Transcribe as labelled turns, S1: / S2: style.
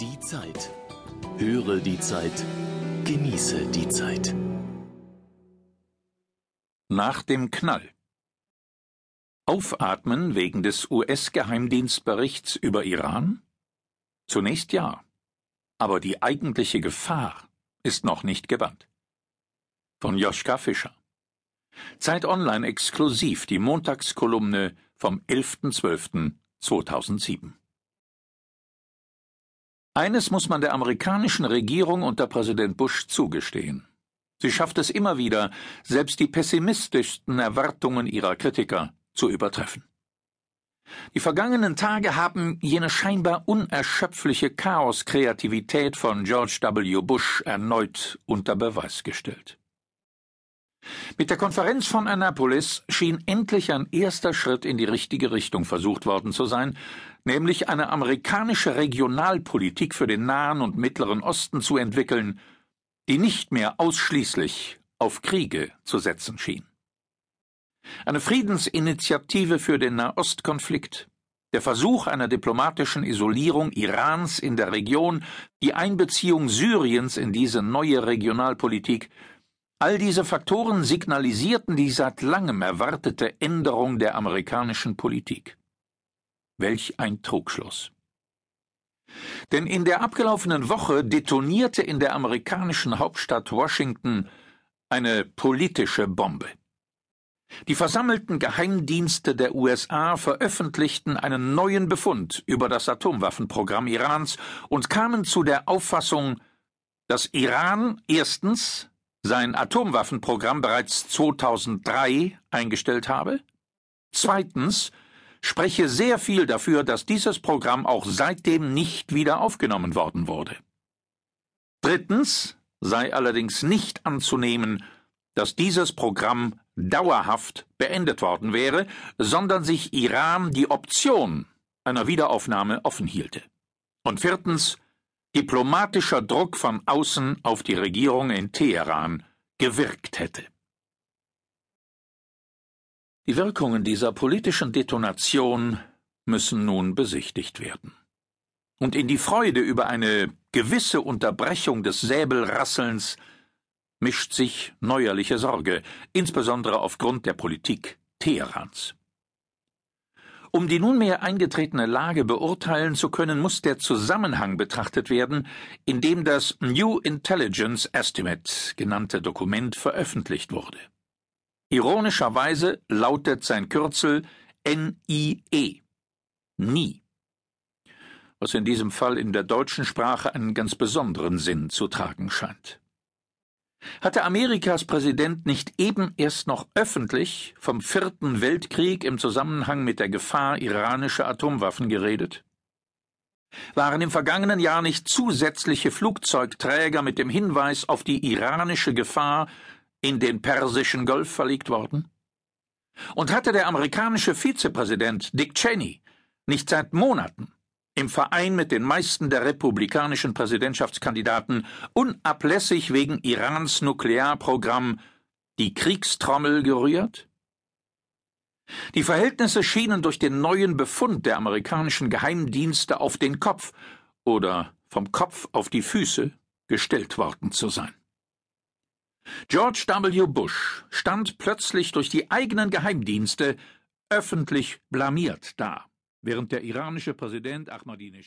S1: Die Zeit. Höre die Zeit. Genieße die Zeit.
S2: Nach dem Knall. Aufatmen wegen des US-Geheimdienstberichts über Iran? Zunächst ja. Aber die eigentliche Gefahr ist noch nicht gebannt. Von Joschka Fischer. Zeit Online exklusiv die Montagskolumne vom 11.12.2007. Eines muss man der amerikanischen Regierung unter Präsident Bush zugestehen. Sie schafft es immer wieder, selbst die pessimistischsten Erwartungen ihrer Kritiker zu übertreffen. Die vergangenen Tage haben jene scheinbar unerschöpfliche Chaoskreativität von George W. Bush erneut unter Beweis gestellt. Mit der Konferenz von Annapolis schien endlich ein erster Schritt in die richtige Richtung versucht worden zu sein, nämlich eine amerikanische Regionalpolitik für den Nahen und Mittleren Osten zu entwickeln, die nicht mehr ausschließlich auf Kriege zu setzen schien. Eine Friedensinitiative für den Nahostkonflikt, der Versuch einer diplomatischen Isolierung Irans in der Region, die Einbeziehung Syriens in diese neue Regionalpolitik, all diese Faktoren signalisierten die seit langem erwartete Änderung der amerikanischen Politik. Welch ein Trugschluss. Denn in der abgelaufenen Woche detonierte in der amerikanischen Hauptstadt Washington eine politische Bombe. Die versammelten Geheimdienste der USA veröffentlichten einen neuen Befund über das Atomwaffenprogramm Irans und kamen zu der Auffassung, dass Iran erstens sein Atomwaffenprogramm bereits 2003 eingestellt habe, zweitens spreche sehr viel dafür, dass dieses Programm auch seitdem nicht wieder aufgenommen worden wurde. Drittens sei allerdings nicht anzunehmen, dass dieses Programm dauerhaft beendet worden wäre, sondern sich Iran die Option einer Wiederaufnahme offen hielte. Und viertens diplomatischer Druck von außen auf die Regierung in Teheran gewirkt hätte. Die Wirkungen dieser politischen Detonation müssen nun besichtigt werden. Und in die Freude über eine gewisse Unterbrechung des Säbelrasselns mischt sich neuerliche Sorge, insbesondere aufgrund der Politik Teherans. Um die nunmehr eingetretene Lage beurteilen zu können, muss der Zusammenhang betrachtet werden, in dem das New Intelligence Estimate genannte Dokument veröffentlicht wurde. Ironischerweise lautet sein Kürzel NIE. Nie. Was in diesem Fall in der deutschen Sprache einen ganz besonderen Sinn zu tragen scheint. Hatte Amerikas Präsident nicht eben erst noch öffentlich vom Vierten Weltkrieg im Zusammenhang mit der Gefahr iranischer Atomwaffen geredet? Waren im vergangenen Jahr nicht zusätzliche Flugzeugträger mit dem Hinweis auf die iranische Gefahr in den Persischen Golf verlegt worden? Und hatte der amerikanische Vizepräsident Dick Cheney nicht seit Monaten im Verein mit den meisten der republikanischen Präsidentschaftskandidaten unablässig wegen Irans Nuklearprogramm die Kriegstrommel gerührt? Die Verhältnisse schienen durch den neuen Befund der amerikanischen Geheimdienste auf den Kopf oder vom Kopf auf die Füße gestellt worden zu sein. George W. Bush stand plötzlich durch die eigenen Geheimdienste öffentlich blamiert da, während der iranische Präsident Ahmadinejad